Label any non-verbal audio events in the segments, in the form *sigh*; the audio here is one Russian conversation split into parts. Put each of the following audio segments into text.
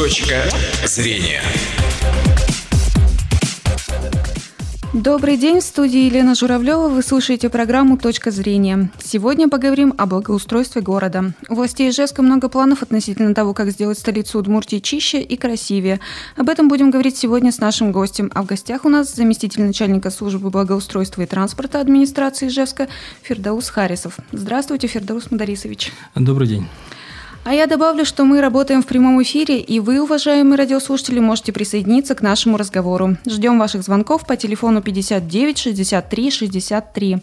Точка зрения. Добрый день, в студии Елена Журавлева. Вы слушаете программу «Точка зрения». Сегодня поговорим о благоустройстве города. У властей Ижевска много планов относительно того, как сделать столицу Удмуртии чище и красивее. Об этом будем говорить сегодня с нашим гостем. А в гостях у нас заместитель начальника службы благоустройства и транспорта администрации Ижевска Фердаус Харисов. Здравствуйте, Фердаус Мадарисович. Добрый день. А я добавлю, что мы работаем в прямом эфире, и вы, уважаемые радиослушатели, можете присоединиться к нашему разговору. Ждем ваших звонков по телефону 59 63 63.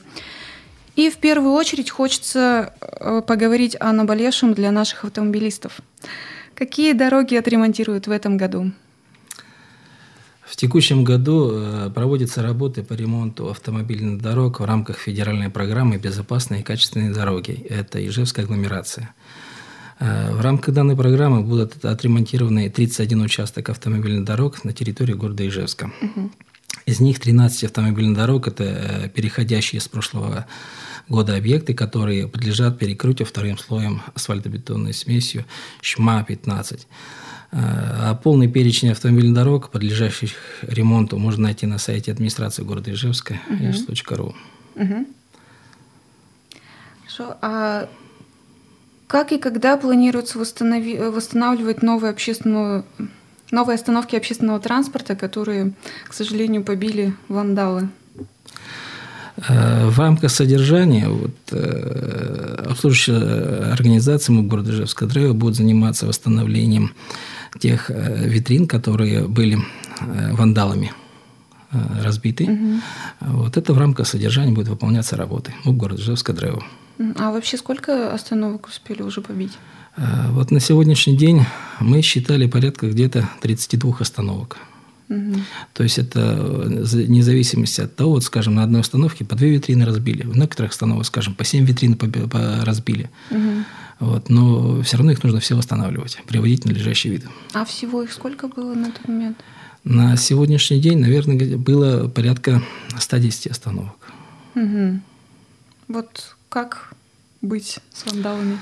И в первую очередь хочется э, поговорить о наболевшем для наших автомобилистов. Какие дороги отремонтируют в этом году? В текущем году э, проводятся работы по ремонту автомобильных дорог в рамках федеральной программы «Безопасные и качественные дороги». Это Ижевская агломерация – в рамках данной программы будут отремонтированы 31 участок автомобильных дорог на территории города Ижевска. Угу. Из них 13 автомобильных дорог – это э, переходящие с прошлого года объекты, которые подлежат перекрытию вторым слоем асфальтобетонной смесью ШМА-15. Э, а полный перечень автомобильных дорог, подлежащих ремонту, можно найти на сайте администрации города Ижевска, угу. иж.ру. Угу. Хорошо. А как и когда планируется восстанови- восстанавливать новую общественную новые остановки общественного транспорта, которые, к сожалению, побили вандалы? Э, в рамках содержания вот, э, обслуживающая организация МУП города Ижевска Древа будет заниматься восстановлением тех э, витрин, которые были вандалами разбиты. Угу. Вот это в рамках содержания будет выполняться работы МУП города Ижевска Древа. А вообще сколько остановок успели уже побить? Э, вот на сегодняшний день мы считали порядка где-то 32 остановок. Угу. То есть это э, вне зависимости от того, вот, скажем, на одной остановке по две витрины разбили, в некоторых остановках, скажем, по семь витрин разбили. Угу. Вот, но все равно их нужно все восстанавливать, приводить в надлежащий вид. А всего их сколько было на тот момент? На сегодняшний день, наверное, было порядка 110 остановок. Угу. Вот как быть с вандалами?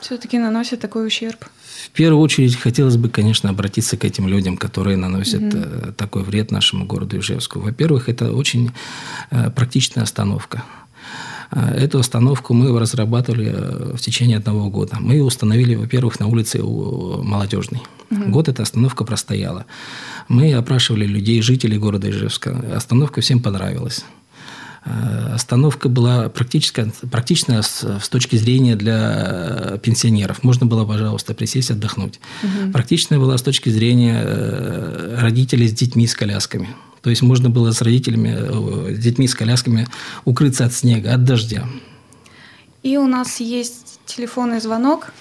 Все-таки наносят такой ущерб. В первую очередь хотелось бы, конечно, обратиться к этим людям, которые наносят угу. такой вред нашему городу Ижевску. Во-первых, это очень э, практичная остановка. Э, эту остановку мы разрабатывали в течение одного года. Мы ее установили, во-первых, на улице Молодежной. Угу. Год эта остановка простояла. Мы опрашивали людей, жителей города Ижевска. Остановка всем понравилась. Э, остановка была практически, практичная с, с точки зрения для пенсионеров. Можно было, пожалуйста, присесть, отдохнуть. Угу. Практичная была с точки зрения э, родителей с детьми, с колясками. То есть можно было с родителями, э, с детьми, с колясками укрыться от снега, от дождя. И у нас есть телефонный звонок.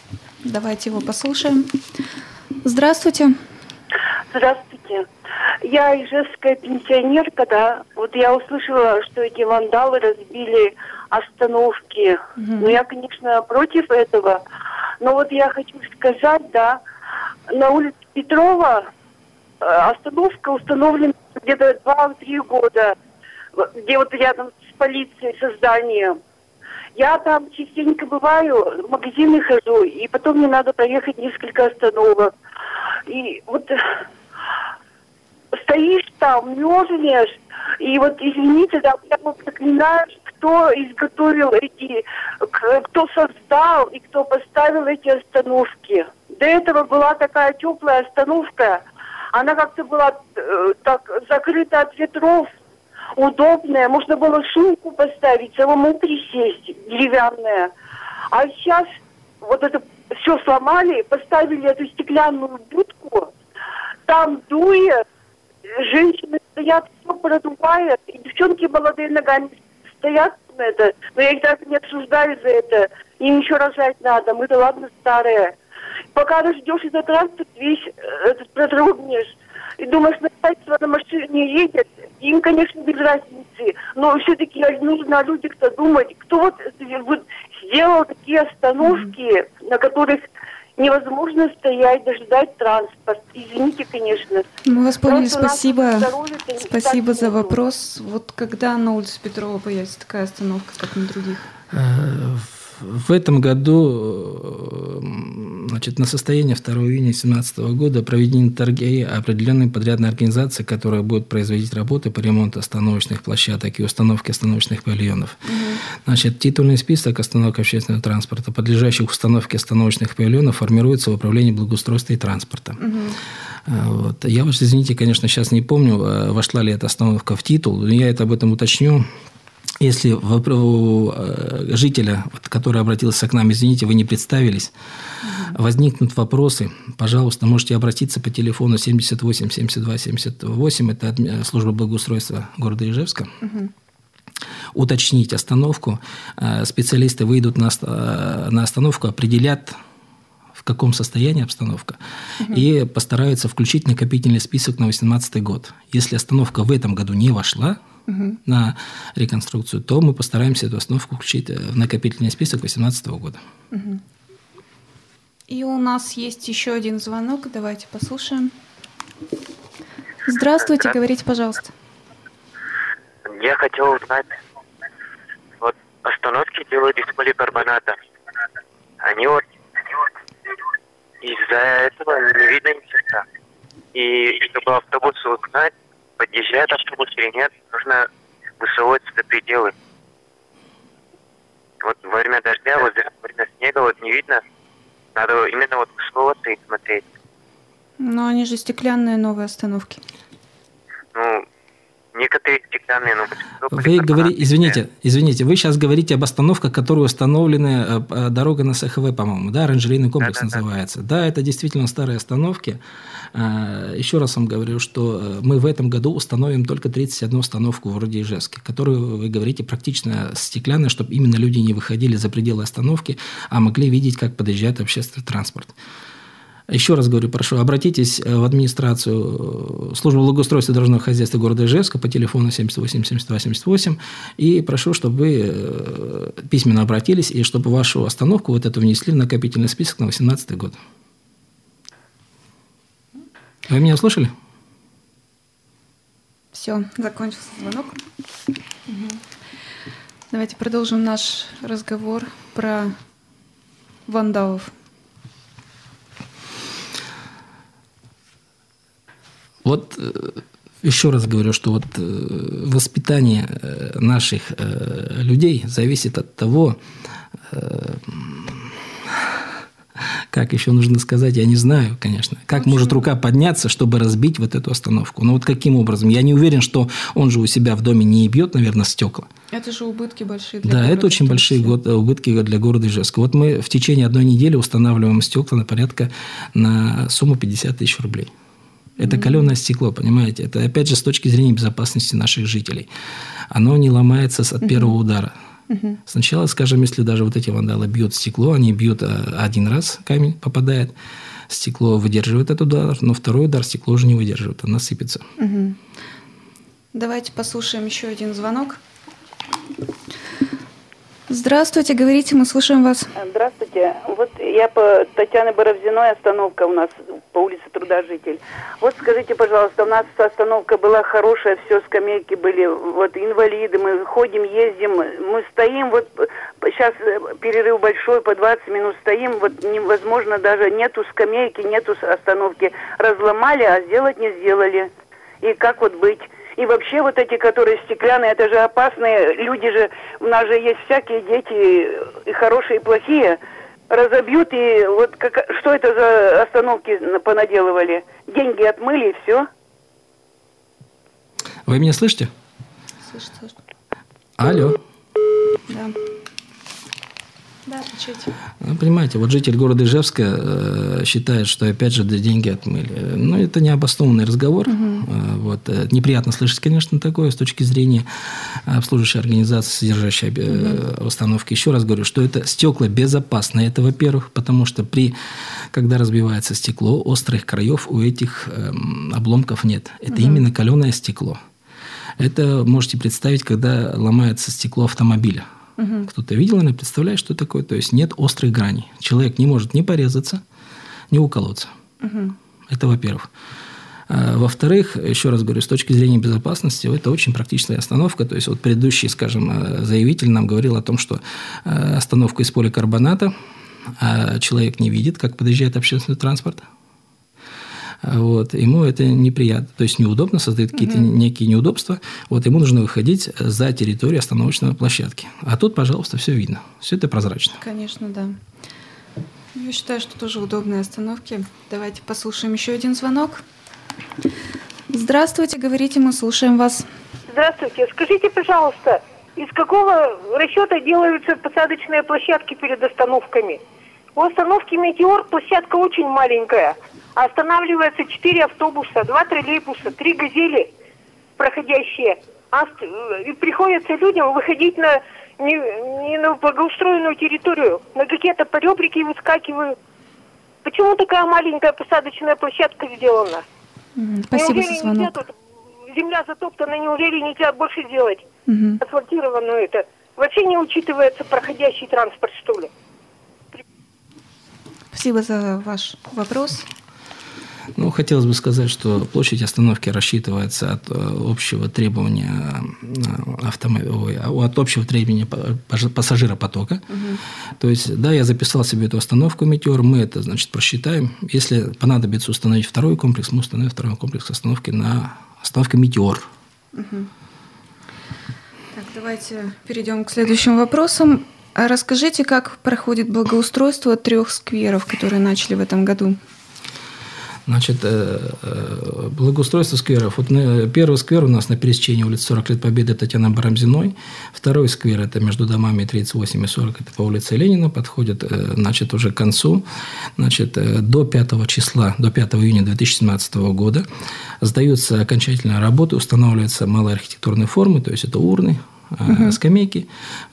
Давайте его послушаем. Здравствуйте. Здравствуйте. Я ижевская пенсионерка, да. Вот я услышала, что эти вандалы разбили остановки. Угу. Ну, я, конечно, против этого. Но вот я хочу сказать, да, на улице Петрова э, остановка установлена где-то 2-3 года, где вот рядом с полицией, со зданием. Я там частенько бываю, в магазины хожу, и потом мне надо проехать несколько остановок. И вот стоишь там, мерзнешь, и вот, извините, да, прямо проклинаешь, кто изготовил эти, кто создал и кто поставил эти остановки. До этого была такая теплая остановка, она как-то была э, так закрыта от ветров, удобная, можно было сумку поставить, самому присесть, деревянная. А сейчас вот это все сломали, поставили эту стеклянную будку, там дует, женщины стоят, все продувает, и девчонки молодые ногами стоят на это, но я их даже не осуждаю за это. Им еще рожать надо, мы-то ладно старые. Пока ждешь этот транспорт, весь э, этот продрогнешь, и думаешь, начальство на машине едет, им, конечно, без разницы, но все-таки нужно о людях-то думать, кто вот, вот сделал такие остановки, mm-hmm. на которых невозможно стоять, дожидать транспорт. Извините, конечно. Мы вас поняли, спасибо. Спасибо за вопрос. Вот когда на улице Петрова появится такая остановка, как на других? В этом году э, значит, на состояние 2 июня 2017 года проведены торги определенной подрядной организации, которая будет производить работы по ремонту остановочных площадок и установке остановочных павильонов. Угу. Значит, титульный список остановок общественного транспорта, подлежащих установке остановочных павильонов, формируется в управлении благоустройства и транспорта. Угу. Вот. Я уж, извините, конечно, сейчас не помню, э, вошла ли эта остановка в титул, но я это об этом уточню если у э, жителя, который обратился к нам, извините, вы не представились, угу. возникнут вопросы, пожалуйста, можете обратиться по телефону 78 72 78, это служба благоустройства города Ижевска. Угу уточнить остановку. Э, специалисты выйдут на, э, на остановку, определят, в каком состоянии обстановка, угу. и постараются включить накопительный список на 2018 год. Если остановка в этом году не вошла, угу. на реконструкцию, то мы постараемся эту основку включить э, в накопительный список 2018 года. Угу. И у нас есть еще один звонок. Давайте послушаем. Здравствуйте, говорите, пожалуйста. Я хотел узнать, вот остановки делают из поликарбоната. Они вот из-за этого не видно ни черта. И чтобы автобусы узнать, подъезжает автобус или нет, нужно высовываться до пределы. Вот во время дождя, вот во время снега вот не видно. Надо именно вот высовываться и смотреть. Но они же стеклянные новые остановки. Некоторые стеклянные, но Вы говорите, извините, извините, вы сейчас говорите об остановках, которые установлены, э, э, дорога на СХВ, по-моему, да, оранжерейный комплекс да, называется. Да. да, это действительно старые остановки. А, еще раз вам говорю, что э, мы в этом году установим только 31 установку в городе Ижевске, которую, вы говорите, практично стеклянная, чтобы именно люди не выходили за пределы остановки, а могли видеть, как подъезжает общественный транспорт. Еще раз говорю, прошу, обратитесь э, в администрацию э, службы благоустройства дорожного хозяйства города Ижевска по телефону 78 72 78 и прошу, чтобы вы э, письменно обратились и чтобы вашу остановку вот эту внесли в накопительный список на 2018 год. Вы меня услышали? Все, закончился звонок. Давайте продолжим наш разговор про вандалов. Вот э, еще раз говорю, что вот э, воспитание э, наших людей зависит от того, как еще нужно сказать, я не знаю, конечно. Как Почему? может рука подняться, чтобы разбить вот эту остановку? Ну вот каким образом? Я не уверен, что он же у себя в доме не бьет, наверное, стекла. Это же убытки большие для Да, города, это очень большие убытки для города Ижевска. Вот мы в течение одной недели устанавливаем стекла на порядка на сумму 50 тысяч рублей. Это каленое стекло, понимаете? Это, опять же, с точки зрения безопасности наших жителей. Оно не ломается от первого удара. Сначала, скажем, если даже вот эти вандалы бьют стекло, они бьют а, один раз, камень попадает, стекло выдерживает этот удар, но второй удар стекло уже не выдерживает, оно сыпется. Давайте послушаем еще один звонок. Здравствуйте, говорите, мы слушаем вас. Здравствуйте. Вот я по Татьяны Боровзиной, остановка у нас по улице Трудожитель. Вот скажите, пожалуйста, у нас остановка была хорошая, все, скамейки были, вот инвалиды, мы ходим, ездим, мы стоим, вот сейчас перерыв большой, по 20 минут стоим, вот невозможно даже, нету скамейки, нету остановки. Разломали, а сделать не сделали. И как вот быть? И вообще вот эти, которые стеклянные, это же опасные. Люди же, у нас же есть всякие дети, и хорошие, и плохие. Разобьют, и вот как, что это за остановки понаделывали? Деньги отмыли, и все. Вы меня слышите? Слышите, слышите. Алло. Да. Да, отвечайте. Ну, понимаете, вот житель города Ижевска э, считает, что опять же деньги отмыли. Но ну, это необоснованный разговор. Угу. Э, вот. Э, неприятно слышать, конечно, такое с точки зрения обслуживающей организации, содержащей угу. установки. Еще раз говорю, что это стекла безопасны. Это, во-первых, потому что при, когда разбивается стекло, острых краев у этих э, обломков нет. Это угу. именно каленое стекло. Это можете представить, когда ломается стекло автомобиля. Угу. Кто-то видел, наверное, представляет, что такое. То есть нет острых граней. Человек не может ни порезаться, ни уколоться. Угу. Это во-первых. А, во-вторых, еще раз говорю, с точки зрения безопасности, это очень практичная остановка. То есть вот предыдущий, скажем, э, заявитель нам говорил о том, что э, остановка из поликарбоната, а человек не видит, как подъезжает общественный транспорт, вот, ему это неприятно, то есть неудобно, создает какие-то угу. некие неудобства, вот, ему нужно выходить за территорию остановочной площадки. А тут, пожалуйста, все видно, все это прозрачно. Конечно, да. Я считаю, что тоже удобные остановки. Давайте послушаем еще один звонок. Здравствуйте, говорите, мы слушаем вас. Здравствуйте. Скажите, пожалуйста, из какого расчета делаются посадочные площадки перед остановками? У остановки «Метеор» площадка очень маленькая. Останавливается четыре автобуса, два троллейбуса, три «Газели» проходящие. А, и приходится людям выходить на не, не на благоустроенную территорию, на какие-то поребрики выскакиваю. Почему такая маленькая посадочная площадка сделана? Спасибо неужели за звонок. Нельзя тут, земля затоптана, неужели нельзя больше сделать угу. асфальтированную это? Вообще не учитывается проходящий транспорт, что ли? Спасибо за ваш вопрос. Ну, хотелось бы сказать, что площадь остановки рассчитывается от э, общего требования э, автомобиля, от общего требования пассажиропотока. Угу. То есть, да, я записал себе эту остановку «Метеор», мы это, значит, просчитаем. Если понадобится установить второй комплекс, мы установим второй комплекс остановки на остановке «Метеор». Угу. Так, давайте перейдем к следующим вопросам. А расскажите, как проходит благоустройство трех скверов, которые начали в этом году? Значит, э, э, благоустройство скверов. Вот первый сквер у нас на пересечении улиц 40 лет Победы Татьяны Барамзиной. Второй сквер – это между домами 38 и 40, это по улице Ленина, подходит, э, значит, уже к концу. Значит, до 5 числа, до 5 июня 2017 года сдаются окончательные работы, устанавливаются малые архитектурные формы, то есть это урны, угу. скамейки,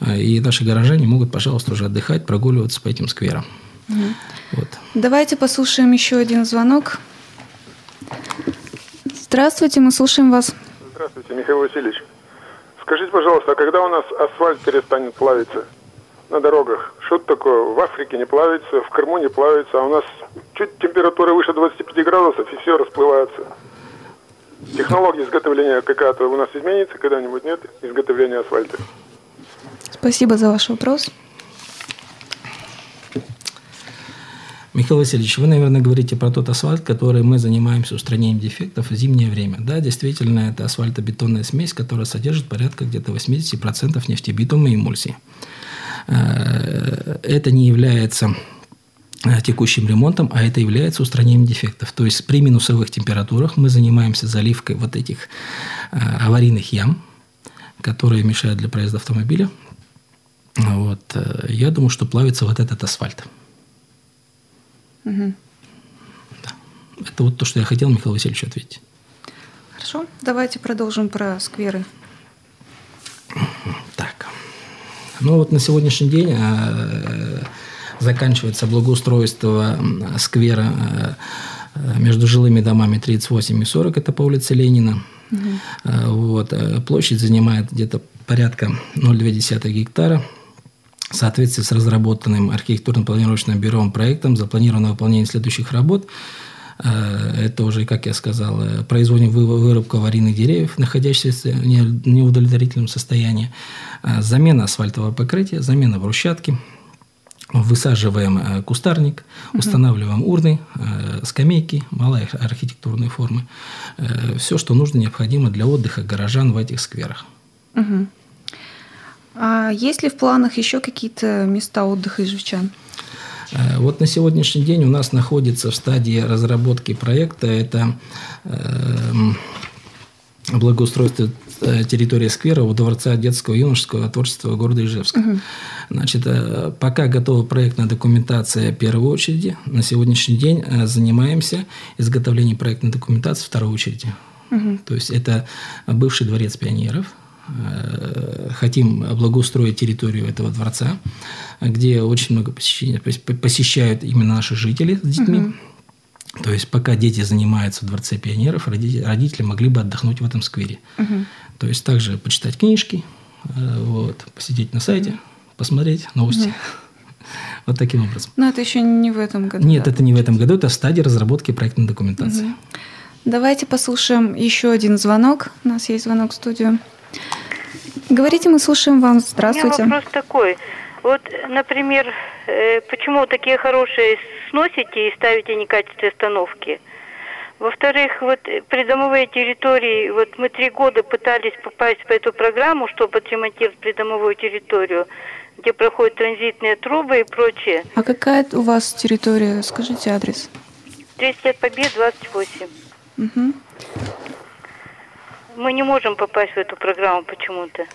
и наши горожане могут, пожалуйста, уже отдыхать, прогуливаться по этим скверам. Вот. Давайте послушаем еще один звонок. Здравствуйте, мы слушаем вас. Здравствуйте, Михаил Васильевич. Скажите, пожалуйста, а когда у нас асфальт перестанет плавиться на дорогах? Что это такое? В Африке не плавится, в Крыму не плавится, а у нас чуть температура выше 25 градусов, и все расплывается. Технология изготовления какая-то у нас изменится когда-нибудь, нет? Изготовления асфальта. Спасибо за ваш вопрос. Михаил Васильевич, вы, наверное, говорите про тот асфальт, который мы занимаемся устранением дефектов в зимнее время. Да, действительно, это асфальтобетонная смесь, которая содержит порядка где-то 80% нефтебитума и эмульсии. Э, это не является э, текущим ремонтом, а это является устранением дефектов. То есть при минусовых температурах мы занимаемся заливкой вот этих э, аварийных ям, которые мешают для проезда автомобиля. Вот. Я думаю, что плавится вот этот асфальт. Угу. Да. Это вот то, что я хотел Михаилу Васильевичу ответить. Хорошо, давайте продолжим про скверы. Так. Ну вот на сегодняшний день э, заканчивается благоустройство сквера э, между жилыми домами 38 и 40, это по улице Ленина. Угу. Вот, площадь занимает где-то порядка 0,2 гектара в соответствии с разработанным архитектурно-планировочным бюро проектом запланировано выполнение следующих работ. Э, это уже, как я сказал, э, производим вырубку аварийных деревьев, находящихся в неудовлетворительном состоянии, э, замена асфальтового покрытия, замена брусчатки, высаживаем кустарник, устанавливаем урны, скамейки, малые архитектурные формы. Все, что нужно, необходимо для отдыха горожан в этих скверах. Угу. А есть ли в планах еще какие-то места отдыха ижевчан? Э, вот на сегодняшний день у нас находится в стадии разработки проекта это э, благоустройство э, территории сквера у Дворца детского и юношеского творчества города Ижевска. Угу. Значит, пока готова проектная документация первой очереди, на сегодняшний день занимаемся изготовлением проектной документации второй очереди. Угу. То есть это бывший дворец пионеров – Э, хотим благоустроить территорию этого дворца, где очень много посещений, посещают именно наши жители с детьми. Угу. То есть пока дети занимаются в Дворце пионеров, родители могли бы отдохнуть в этом сквере. Угу. То есть также почитать книжки, э, вот, посидеть на сайте, посмотреть новости. Угу. *laughs* Вот таким образом. Но это еще не в этом году. Нет, да, это не в этом году, это стадия разработки проектной документации. Угу. Давайте послушаем еще один звонок. У нас есть звонок в студию. Говорите, мы слушаем вас. Здравствуйте. У меня вопрос такой. Вот, например, э, почему такие хорошие сносите и ставите некачественные остановки? Во-вторых, вот э, придомовые территории, вот мы три года пытались попасть по эту программу, чтобы отремонтировать придомовую территорию, где проходят транзитные трубы и прочее. А какая у вас территория? Скажите адрес. 30 лет побед, 28. Угу. Мы не можем попасть в эту программу почему-то.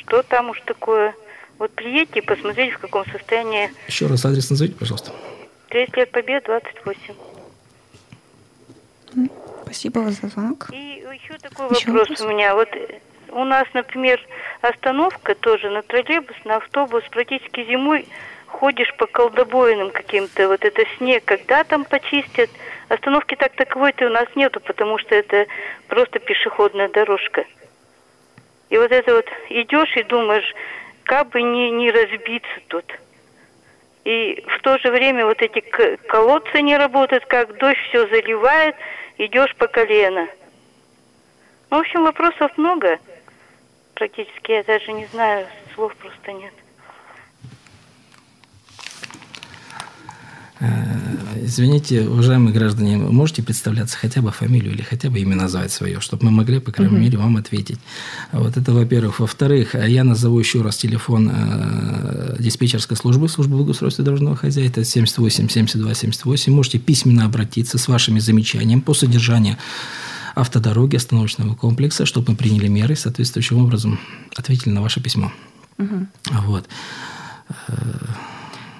Что там уж такое? Вот приедьте и посмотрите, в каком состоянии. Еще раз адрес назовите, пожалуйста. 30 лет побед, 28. Спасибо вас за звонок. И еще такой еще вопрос, вопрос у меня. Вот у нас, например, остановка тоже на троллейбус, на автобус практически зимой ходишь по колдобоинам каким-то, вот это снег, когда там почистят. Остановки так таковой-то у нас нету, потому что это просто пешеходная дорожка. И вот это вот идешь и думаешь, как бы не, не разбиться тут. И в то же время вот эти колодцы не работают, как дождь все заливает, идешь по колено. Ну, в общем, вопросов много. Практически я даже не знаю, слов просто нет. Э, извините, уважаемые граждане, можете представляться хотя бы фамилию или хотя бы имя назвать свое, чтобы мы могли, по крайней мере, вам ответить. Вот это, во-первых. Во-вторых, я назову еще раз телефон э, диспетчерской службы, службы благоустройства дорожного хозяйства, 78 72 78. Можете письменно обратиться с вашими замечаниями по содержанию автодороги, остановочного комплекса, чтобы мы приняли меры соответствующим образом ответили на ваше письмо. Угу. Вот.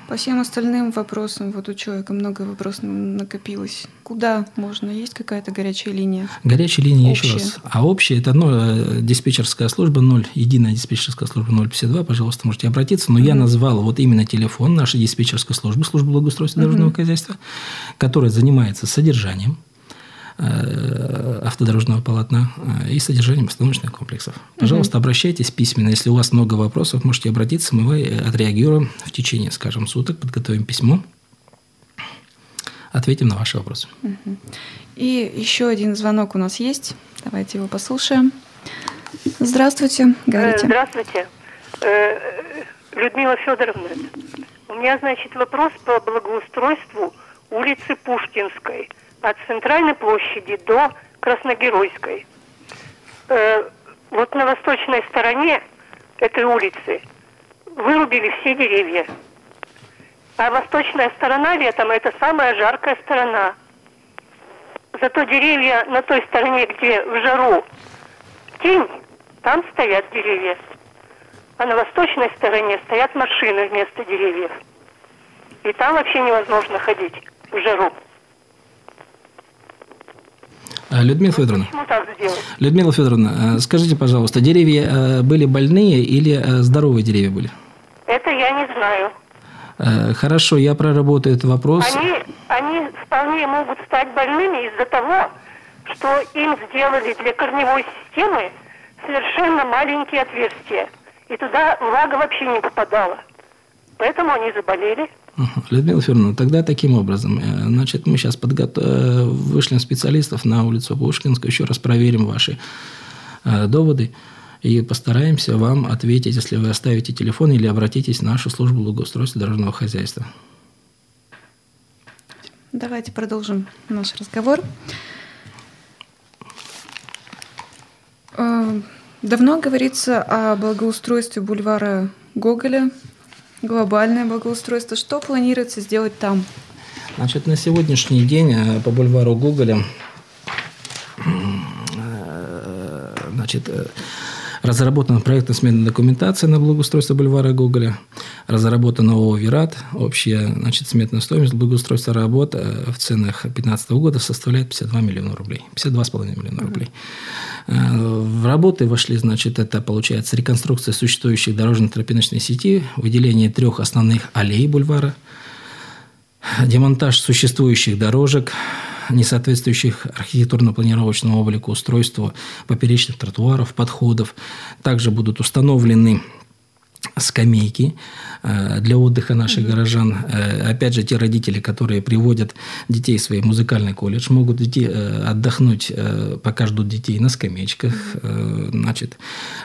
По всем остальным вопросам, вот у человека много вопросов накопилось. Куда можно? Есть какая-то горячая линия? Горячая линия, общая. еще раз. А общая – это ну, диспетчерская служба 0, единая диспетчерская служба 052, пожалуйста, можете обратиться. Но mm я назвал вот именно телефон нашей диспетчерской службы, службы благоустройства mm дорожного хозяйства, которая занимается содержанием Э, автодорожного полотна э, и содержанием остановочных комплексов. Пожалуйста, угу. обращайтесь письменно. Если у вас много вопросов, можете обратиться, мы отреагируем в течение, скажем, суток, подготовим письмо, ответим на ваши вопросы. Угу. И еще один звонок у нас есть. Давайте его послушаем. Здравствуйте, говорите. Э, здравствуйте. Людмила Федоровна, у меня, значит, вопрос по благоустройству улицы Пушкинской – от центральной площади до Красногеройской. Э, вот на восточной стороне этой улицы вырубили все деревья. А восточная сторона летом это самая жаркая сторона. Зато деревья на той стороне, где в жару тень, там стоят деревья. А на восточной стороне стоят машины вместо деревьев. И там вообще невозможно ходить в жару. А, Людмила Федоровна. Людмила Федоровна, скажите, пожалуйста, деревья э, были больные или э, здоровые деревья были? Это я не знаю. Э, хорошо, я проработаю этот вопрос. Они, они вполне могут стать больными из-за того, что им сделали для корневой системы совершенно маленькие отверстия. И туда влага вообще не попадала. Поэтому они заболели. Людмила Федоровна, тогда таким образом, э, значит, мы сейчас подготов... Э, вышлем специалистов на улицу Пушкинскую, еще раз проверим ваши э, доводы и постараемся вам ответить, если вы оставите телефон или обратитесь в нашу службу благоустройства дорожного хозяйства. Давайте продолжим наш разговор. Давно говорится о благоустройстве бульвара Гоголя глобальное благоустройство. Что планируется сделать там? Значит, на сегодняшний день э, по бульвару Гоголя э, значит, э, разработана проектно-сменная документация на благоустройство бульвара Гоголя, разработана ООО «Вират». Общая значит, сметная стоимость благоустройства работ в ценах 2015 года составляет 52 миллиона рублей. 52,5 миллиона рублей. В работы вошли, значит, это получается реконструкция существующих дорожно-тропиночной сети, выделение трех основных аллей бульвара, демонтаж существующих дорожек, не соответствующих архитектурно-планировочному облику устройству поперечных тротуаров, подходов. Также будут установлены скамейки э, для отдыха наших горожан. Э, опять же, те родители, которые приводят детей в свой музыкальный колледж, могут идти э, отдохнуть, пока ждут детей на скамеечках. Значит,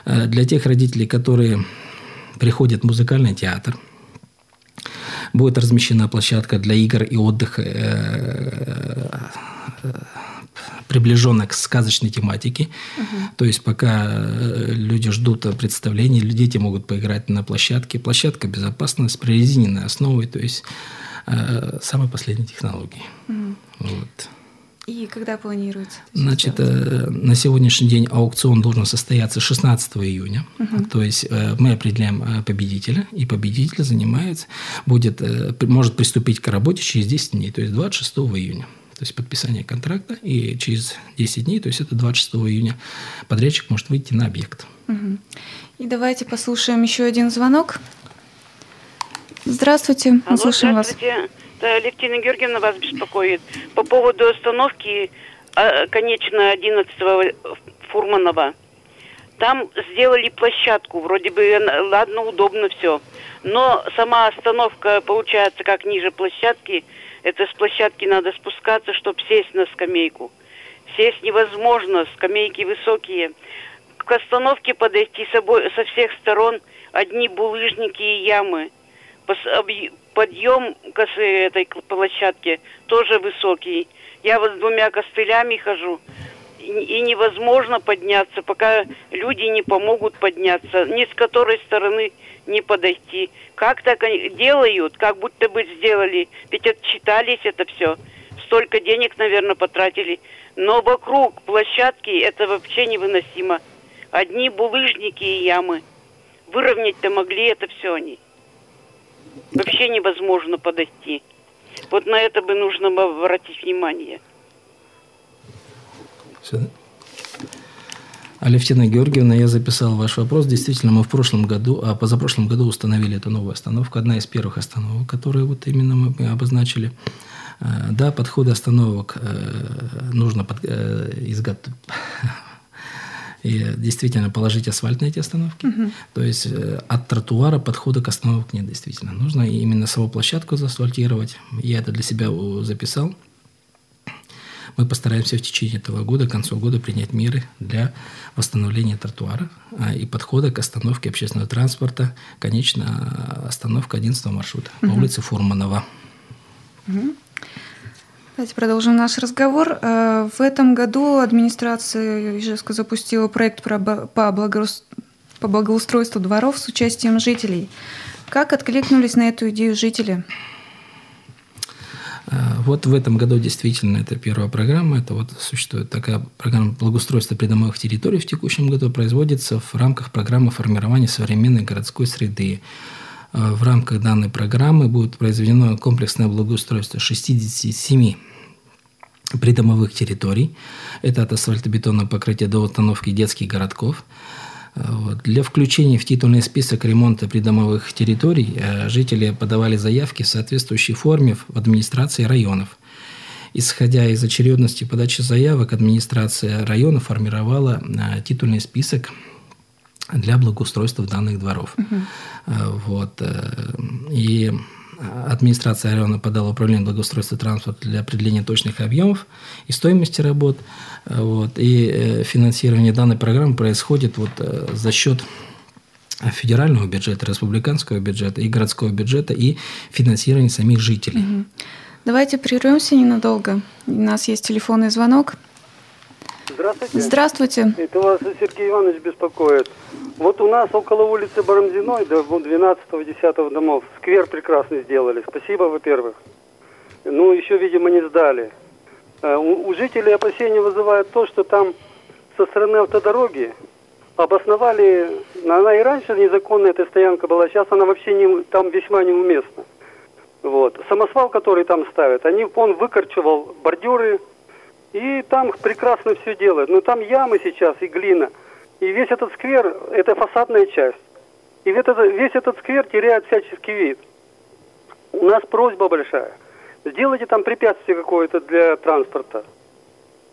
для тех родителей, которые приходят в музыкальный театр, будет размещена площадка для игр и отдыха приближенно к сказочной тематике. Угу. То есть пока э, люди ждут представления, дети могут поиграть на площадке. Площадка безопасная, с прорезиненной основой, то есть э, самой последней технологии. Угу. Вот. И когда планируется? Значит, э, на сегодняшний день аукцион должен состояться 16 июня. Угу. То есть э, мы определяем э, победителя, и победитель занимается, будет, э, может приступить к работе через 10 дней, то есть 26 июня то есть подписание контракта, и через 10 дней, то есть это 26 июня, подрядчик может выйти на объект. И давайте послушаем еще один звонок. Здравствуйте, Алло, мы слушаем здравствуйте. вас. Да, Левтина Георгиевна вас беспокоит. По поводу остановки а, конечно 11 Фурманова. Там сделали площадку, вроде бы, ладно, удобно все. Но сама остановка получается как ниже площадки – это с площадки надо спускаться, чтобы сесть на скамейку. Сесть невозможно, скамейки высокие. К остановке подойти собой, со всех сторон одни булыжники и ямы. Подъем к этой площадке тоже высокий. Я вот с двумя костылями хожу. И невозможно подняться, пока люди не помогут подняться. Ни с которой стороны не подойти. Как так они делают, как будто бы сделали. Ведь отчитались это все. Столько денег, наверное, потратили. Но вокруг площадки это вообще невыносимо. Одни булыжники и ямы. Выровнять-то могли это все они. Вообще невозможно подойти. Вот на это бы нужно обратить внимание. Алевтина Георгиевна, я записал ваш вопрос. Действительно, мы в прошлом году, а позапрошлом году установили эту новую остановку. Одна из первых остановок, которые вот именно мы обозначили. Э, да, подходы остановок э, нужно под, э, изготовить *laughs* и действительно положить асфальт на эти остановки. Угу. То есть от тротуара подхода к остановке нет действительно. Нужно именно саму площадку заасфальтировать. Я это для себя записал. Мы постараемся в течение этого года, к концу года принять меры для восстановления тротуара а, и подхода к остановке общественного транспорта. Конечно, остановка 11 маршрута угу. по улице Фурманова. Угу. Давайте продолжим наш разговор. Э, в этом году администрация Ижевска запустила проект по благоустройству дворов с участием жителей. Как откликнулись на эту идею жители? Э, вот в этом году действительно это первая программа. Это вот существует такая программа благоустройства придомовых территорий в текущем году производится в рамках программы формирования современной городской среды. Э, в рамках данной программы будет произведено комплексное благоустройство 67 придомовых территорий. Это от асфальтобетонного покрытия до установки детских городков – вот. Для включения в титульный список ремонта придомовых территорий э, жители подавали заявки в соответствующей форме в администрации районов. Исходя из очередности подачи заявок, администрация района формировала э, титульный список для благоустройства данных дворов. Угу. Вот. И администрация района подала управление благоустройства транспорта для определения точных объемов и стоимости работ. Вот. И э, финансирование данной программы происходит вот э, за счет федерального бюджета, республиканского бюджета и городского бюджета и финансирования самих жителей. Давайте прервемся ненадолго. У нас есть телефонный звонок. Здравствуйте. Здравствуйте. Это вас Сергей Иванович беспокоит. Вот у нас около улицы Барамзиной, до 12-10 домов, сквер прекрасный сделали. Спасибо, во-первых. Ну, еще, видимо, не сдали. Э, у, у жителей опасения вызывает то, что там со стороны автодороги обосновали, она и раньше незаконная эта стоянка была, сейчас она вообще не, там весьма неуместна. Вот. Самосвал, который там ставят, они, он выкорчевал бордюры, и там прекрасно все делают. Но там ямы сейчас и глина. И весь этот сквер – это фасадная часть. И весь этот, весь этот сквер теряет всяческий вид. У нас просьба большая. Сделайте там препятствие какое-то для транспорта.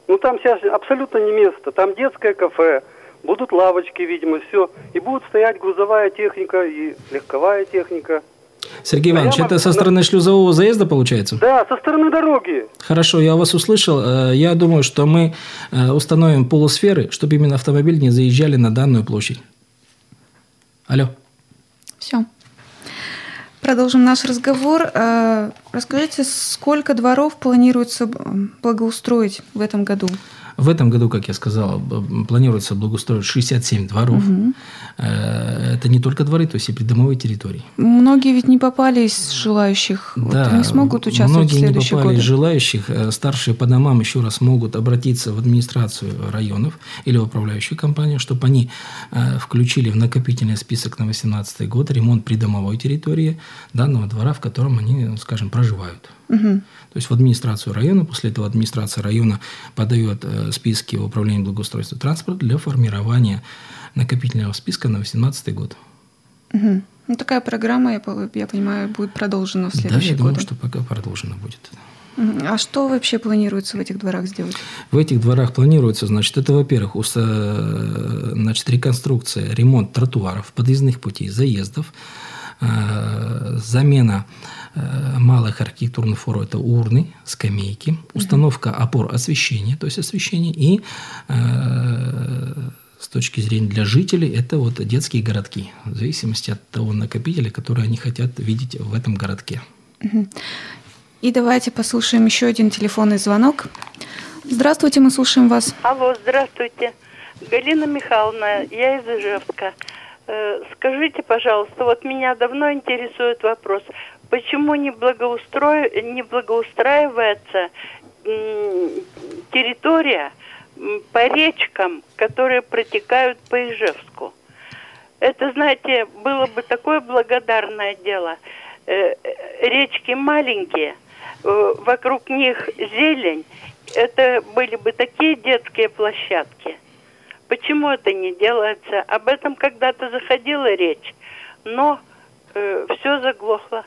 Ну там сейчас абсолютно не место. Там детское кафе, будут лавочки, видимо, все. И будут стоять грузовая техника и легковая техника. Сергей Иванович, Прямо это со стороны шлюзового заезда получается? Да, со стороны дороги. Хорошо, я вас услышал. Э, я думаю, что мы э, установим полусферы, чтобы именно автомобили не заезжали на данную площадь. Алло. Все. Продолжим наш разговор. Э, расскажите, сколько дворов планируется благоустроить в этом году? В этом году, как я сказал, планируется благоустроить 67 дворов. Угу. Это не только дворы, то есть и придомовые территории. Многие ведь не попали из желающих, да, вот, не смогут участвовать многие в не попали годы. из желающих. Э, старшие по домам еще раз могут обратиться в администрацию районов или в управляющую компанию, чтобы они э, включили в накопительный список на 2018 год ремонт придомовой территории данного двора, в котором они, скажем, проживают. Угу. То есть в администрацию района, после этого администрация района подает э, списки в управление благоустройства транспорта для формирования накопительного списка на 2018 год. Угу. Ну, такая программа, я, я понимаю, будет продолжена в следующем году. Да, я думаю, что пока продолжена будет. А что вообще планируется в этих дворах сделать? В этих дворах планируется, значит, это, во-первых, значит, реконструкция, ремонт тротуаров, подъездных путей, заездов, э, замена Э, малых архитектурных форм – это урны, скамейки, установка опор освещения, то есть освещение, и э, с точки зрения для жителей это вот детские городки, в зависимости от того накопителя, который они хотят видеть в этом городке. И давайте послушаем еще один телефонный звонок. Здравствуйте, мы слушаем вас. Алло, здравствуйте. Галина Михайловна, я из Ижевска. Э, скажите, пожалуйста, вот меня давно интересует вопрос – почему не, благоустро... не благоустраивается территория по речкам, которые протекают по Ижевску. Это, знаете, было бы такое благодарное дело. Э, речки маленькие, э, вокруг них зелень. Это были бы такие детские площадки. Почему это не делается? Об этом когда-то заходила речь, но э, все заглохло.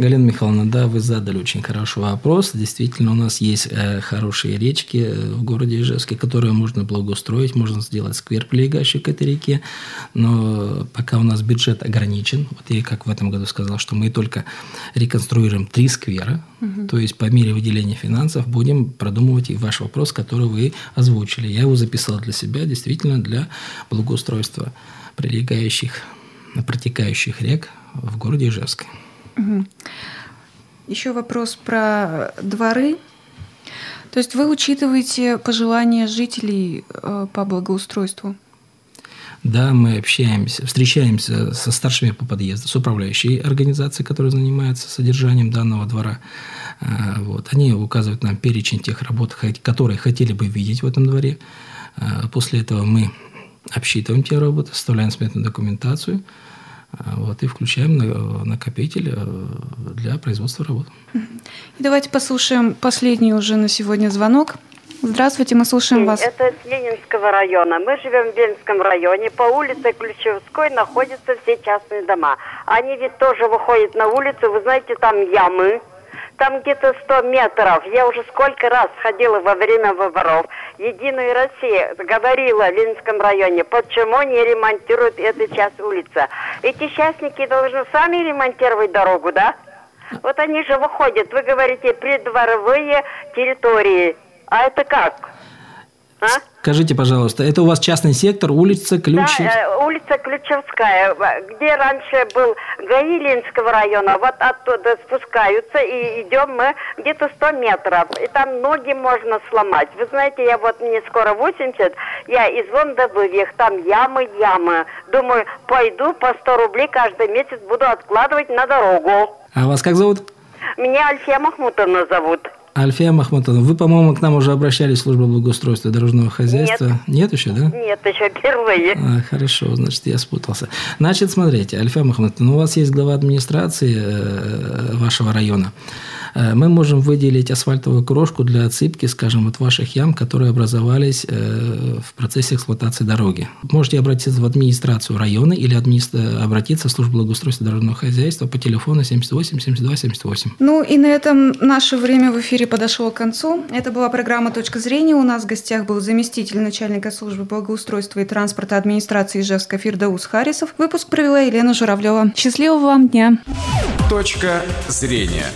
Галина Михайловна, да, вы задали очень хороший вопрос. Действительно, у нас есть э, хорошие речки э, в городе Ижевске, которые можно благоустроить, можно сделать сквер, прилегающий к этой реке. Но пока у нас бюджет ограничен, вот я как в этом году сказал, что мы только реконструируем три сквера, угу. то есть по мере выделения финансов будем продумывать и ваш вопрос, который вы озвучили. Я его записал для себя, действительно, для благоустройства прилегающих, протекающих рек в городе Ижевске. Угу. Еще вопрос про дворы. То есть вы учитываете пожелания жителей э, по благоустройству? Да, мы общаемся, встречаемся со старшими по подъезду, с управляющей организацией, которая занимается содержанием данного двора. Э, вот. Они указывают нам перечень тех работ, которые хотели бы видеть в этом дворе. Э, после этого мы обсчитываем те работы, составляем сметную документацию – вот, и включаем накопитель э, для производства работ. И давайте послушаем последний уже на сегодня звонок. Здравствуйте, мы слушаем вас. Это с Ленинского района. Мы живем в Ленинском районе. По улице Ключевской находятся все частные дома. Они ведь тоже выходят на улицу. Вы знаете, там ямы там где-то 100 метров. Я уже сколько раз ходила во время выборов. Единая Россия говорила в Ленинском районе, почему не ремонтируют эту часть улицы. Эти частники должны сами ремонтировать дорогу, да? Вот они же выходят, вы говорите, придворовые территории. А это как? А? Скажите, пожалуйста, это у вас частный сектор, улица Ключевская? Да, э, улица Ключевская, где раньше был ГАИ Ленинского района, вот оттуда спускаются и идем мы где-то 100 метров, и там ноги можно сломать. Вы знаете, я вот, мне скоро 80, я из Вонда вывех, там ямы, ямы. Думаю, пойду по 100 рублей каждый месяц буду откладывать на дорогу. А вас как зовут? Меня Альфия Махмутовна зовут. Альфия Махмутовна, вы, по-моему, к нам уже обращались в службу благоустройства дорожного хозяйства. Нет. Нет еще, да? Нет, еще впервые. А, хорошо, значит, я спутался. Значит, смотрите, Альфия Махмутовна, ну, у вас есть глава администрации э, вашего района. Э, мы можем выделить асфальтовую крошку для отсыпки, скажем, вот ваших ям, которые образовались э, в процессе эксплуатации дороги. Можете обратиться в администрацию района или обратиться в службу благоустройства дорожного хозяйства по телефону 78 72 78. Ну и на этом наше время в эфире подошло к концу. Это была программа «Точка зрения». У нас в гостях был заместитель начальника службы благоустройства и транспорта администрации Ижевска Фирдаус Харисов. Выпуск провела Елена Журавлева. Счастливого вам дня! Точка зрения.